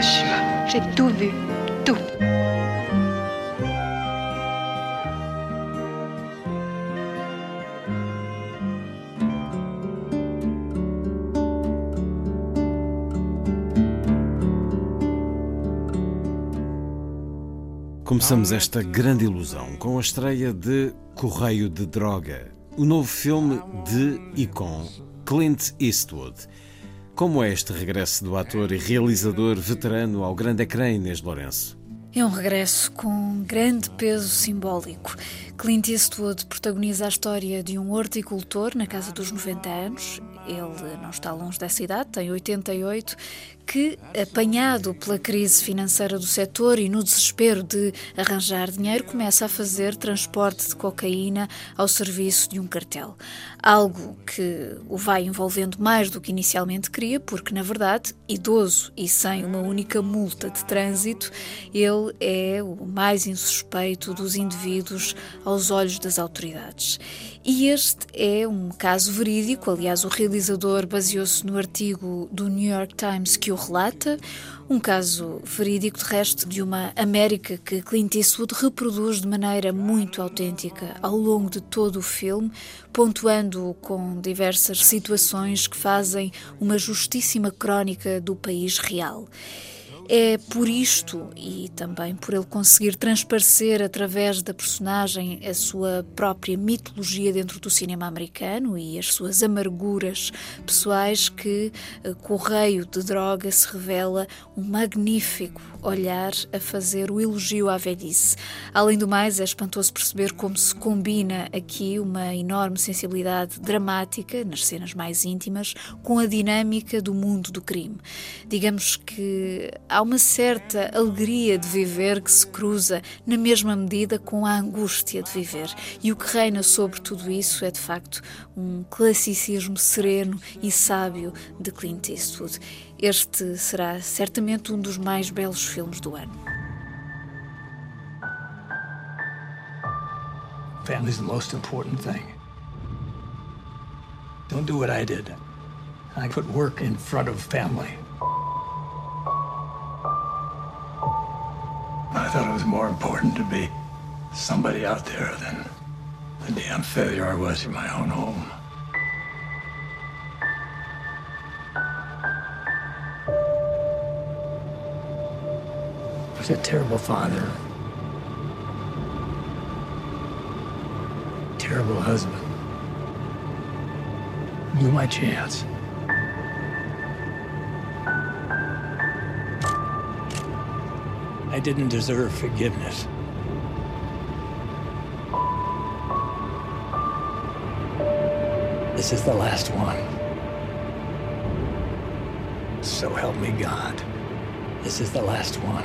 Hiroshima. J'ai tout vu. Tout. Começamos esta grande ilusão com a estreia de Correio de Droga, o novo filme de e com Clint Eastwood. Como é este regresso do ator e realizador veterano ao grande ecrã Inês Lourenço? É um regresso com grande peso simbólico. Clint Eastwood protagoniza a história de um horticultor na casa dos 90 anos. Ele não está longe dessa idade, tem 88, que, apanhado pela crise financeira do setor e no desespero de arranjar dinheiro, começa a fazer transporte de cocaína ao serviço de um cartel. Algo que o vai envolvendo mais do que inicialmente queria, porque, na verdade, idoso e sem uma única multa de trânsito, ele é o mais insuspeito dos indivíduos aos olhos das autoridades. E este é um caso verídico, aliás, o realizador baseou-se no artigo do New York Times que o relata, um caso verídico, de resto, de uma América que Clint Eastwood reproduz de maneira muito autêntica ao longo de todo o filme, pontuando com diversas situações que fazem uma justíssima crónica do país real. É por isto e também por ele conseguir transparecer através da personagem a sua própria mitologia dentro do cinema americano e as suas amarguras pessoais que eh, Correio de Droga se revela um magnífico olhar a fazer o elogio à velhice. Além do mais, é espantoso perceber como se combina aqui uma enorme sensibilidade dramática nas cenas mais íntimas com a dinâmica do mundo do crime. Digamos que há uma certa alegria de viver que se cruza na mesma medida com a angústia de viver. E o que reina sobre tudo isso é de facto um classicismo sereno e sábio de Clint Eastwood. Este será certamente um dos mais belos filmes do ano. Family's the most important thing. Don't do what I did. I put work in front of family. I thought it was more important to be somebody out there than the damn failure I was in my own home. I was a terrible father. Terrible husband. Blew my chance. I didn't deserve forgiveness. This is the last one. So help me God. This is the last one.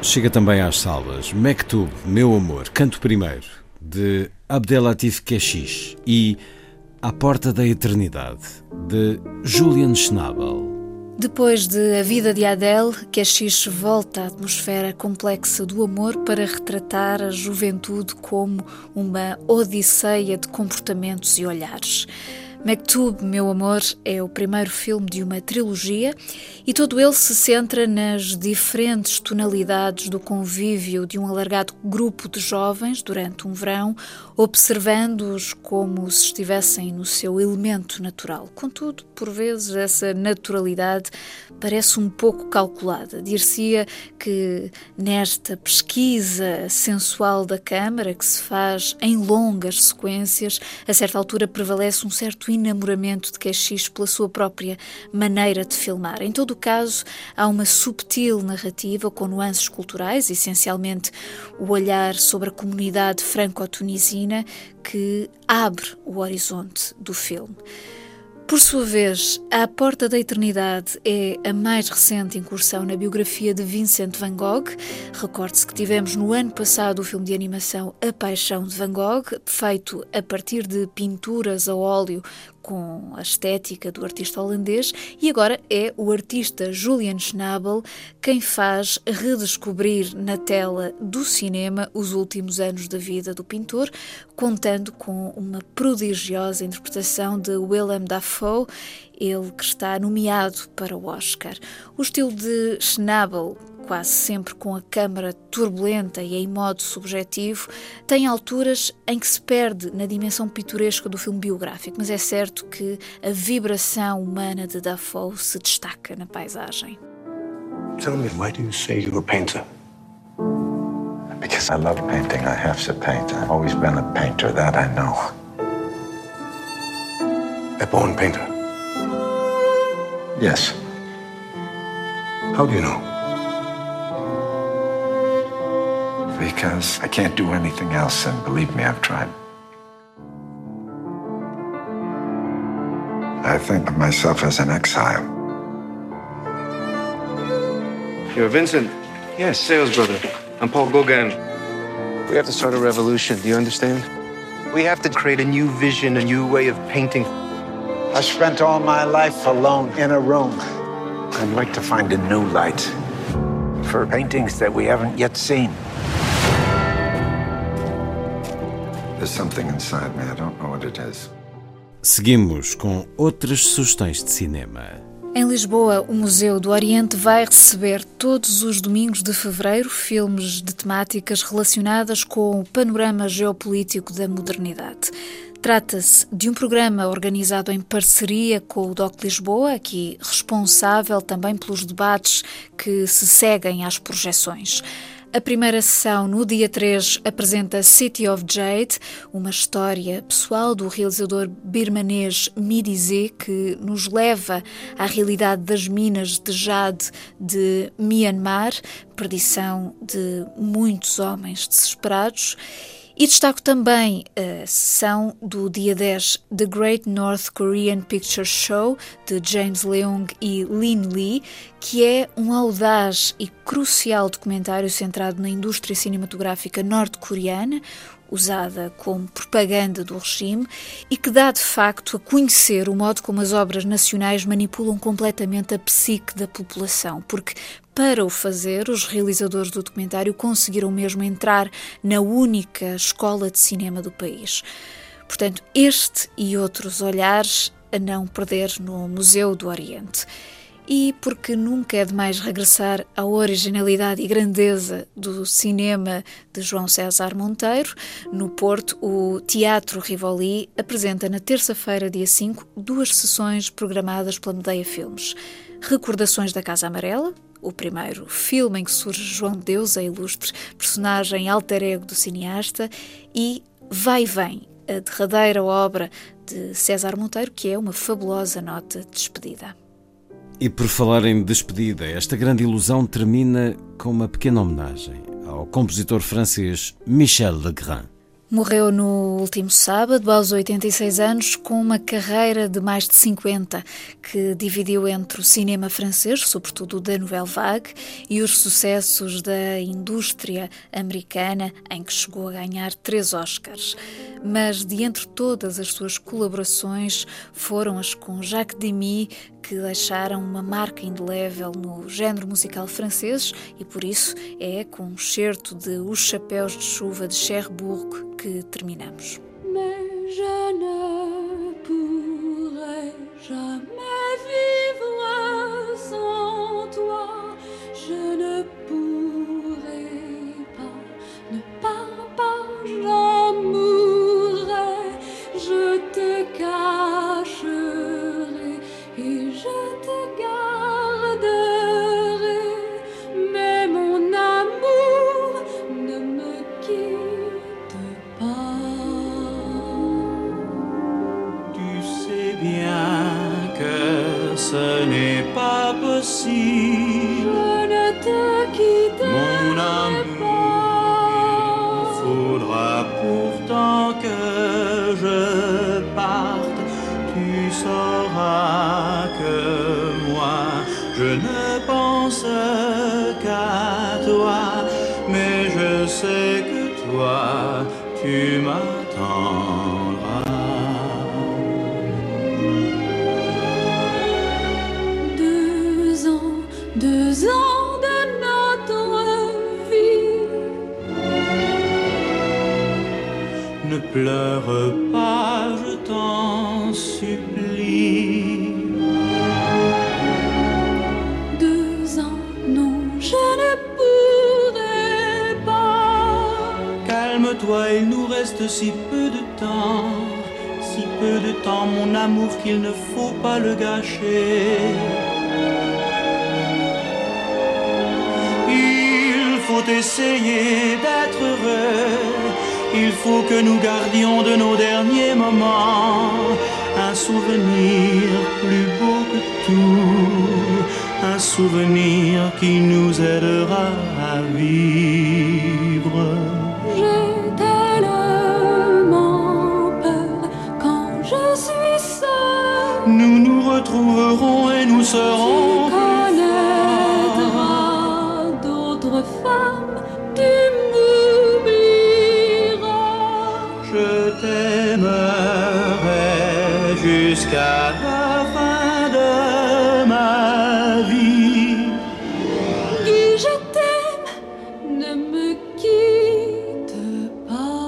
Chega também às salas Mektub, Meu Amor, Canto Primeiro, de Abdelatif Keshish e À Porta da Eternidade, de Julian Schnabel. Depois de A Vida de Adele, Keshish volta à atmosfera complexa do amor para retratar a juventude como uma odisseia de comportamentos e olhares. Mektub, Meu Amor, é o primeiro filme de uma trilogia e todo ele se centra nas diferentes tonalidades do convívio de um alargado grupo de jovens durante um verão, observando-os como se estivessem no seu elemento natural. Contudo, por vezes, essa naturalidade parece um pouco calculada. Dir-se-ia que nesta pesquisa sensual da câmara, que se faz em longas sequências, a certa altura prevalece um certo enamoramento de Caxixe pela sua própria maneira de filmar. Em todo o caso, há uma subtil narrativa com nuances culturais, essencialmente o olhar sobre a comunidade franco-tunisina que abre o horizonte do filme. Por sua vez, A Porta da Eternidade é a mais recente incursão na biografia de Vincent van Gogh. Recorde-se que tivemos no ano passado o filme de animação A Paixão de Van Gogh, feito a partir de pinturas a óleo com a estética do artista holandês e agora é o artista Julian Schnabel quem faz redescobrir na tela do cinema os últimos anos da vida do pintor, contando com uma prodigiosa interpretação de Willem Dafoe, ele que está nomeado para o Oscar. O estilo de Schnabel quase sempre com a câmara turbulenta e em modo subjetivo, tem alturas em que se perde na dimensão pitoresca do filme biográfico, mas é certo que a vibração humana de Dafoe se destaca na paisagem. Tell me, why do you say you're a painter? Because I love painting. I have to paint. I've always been a painter, that I know. A born painter? Yes. How do you know? Because I can't do anything else, and believe me, I've tried. I think of myself as an exile. You're Vincent? Yes, sales brother. I'm Paul Gauguin. We have to start a revolution, do you understand? We have to create a new vision, a new way of painting. I spent all my life alone in a room. I'd like to find a new light for paintings that we haven't yet seen. There's something inside me. I don't know what it is. Seguimos com outras sugestões de cinema. Em Lisboa, o Museu do Oriente vai receber todos os domingos de fevereiro filmes de temáticas relacionadas com o panorama geopolítico da modernidade. Trata-se de um programa organizado em parceria com o DOC Lisboa, aqui responsável também pelos debates que se seguem às projeções. A primeira sessão, no dia 3, apresenta City of Jade, uma história pessoal do realizador birmanês Midizé, que nos leva à realidade das minas de jade de Myanmar, perdição de muitos homens desesperados. E destaco também a sessão do dia 10, The Great North Korean Picture Show, de James Leung e Lin Lee, que é um audaz e crucial documentário centrado na indústria cinematográfica norte-coreana, usada como propaganda do regime e que dá de facto a conhecer o modo como as obras nacionais manipulam completamente a psique da população, porque para o fazer, os realizadores do documentário conseguiram mesmo entrar na única escola de cinema do país. Portanto, este e outros olhares a não perder no Museu do Oriente e porque nunca é demais regressar à originalidade e grandeza do cinema de João César Monteiro. No Porto, o Teatro Rivoli apresenta na terça-feira, dia 5, duas sessões programadas pela Medeia Filmes. Recordações da Casa Amarela, o primeiro filme em que surge João de Deus, a ilustre personagem alter ego do cineasta, e Vai Vem, a derradeira obra de César Monteiro, que é uma fabulosa nota de despedida. E por falar em despedida, esta grande ilusão termina com uma pequena homenagem ao compositor francês Michel Legrand. Morreu no último sábado, aos 86 anos, com uma carreira de mais de 50, que dividiu entre o cinema francês, sobretudo da Nouvelle Vague, e os sucessos da indústria americana, em que chegou a ganhar três Oscars. Mas de entre todas as suas colaborações, foram as com Jacques Demy que deixaram uma marca indelével no género musical francês e por isso é com um certo de Os Chapéus de Chuva de Cherbourg que terminamos. Je ne aussi. Je ne te quitterai Mon amour, il faudra pourtant que je parte. Tu sauras que moi, je ne pense qu'à toi, mais je sais que toi, tu m'attendras. Pleure pas, je t'en supplie. Deux ans, non, je ne pourrai pas. Calme-toi, il nous reste si peu de temps, si peu de temps, mon amour, qu'il ne faut pas le gâcher. Il faut essayer d'être heureux, il faut que nous gardions de nos derniers moments un souvenir plus beau que tout, un souvenir qui nous aidera à vivre. J'ai tellement peur quand je suis seule. Nous nous retrouverons et nous serons. Jusqu'à la fin de ma vie. Guy, je t'aime, ne me quitte pas.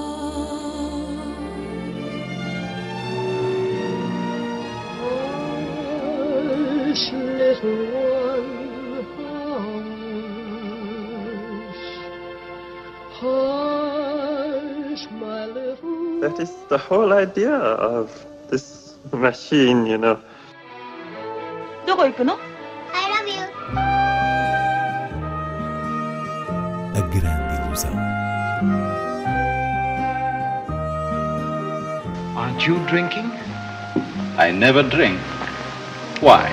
That is the whole idea of this machine, you know. どこ行くの I love you. A grande ilusão. Aren't you drinking? I never drink. Why?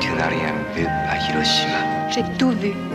Tu n'as rien vu à Hiroshima. J'ai tout vu. Tout.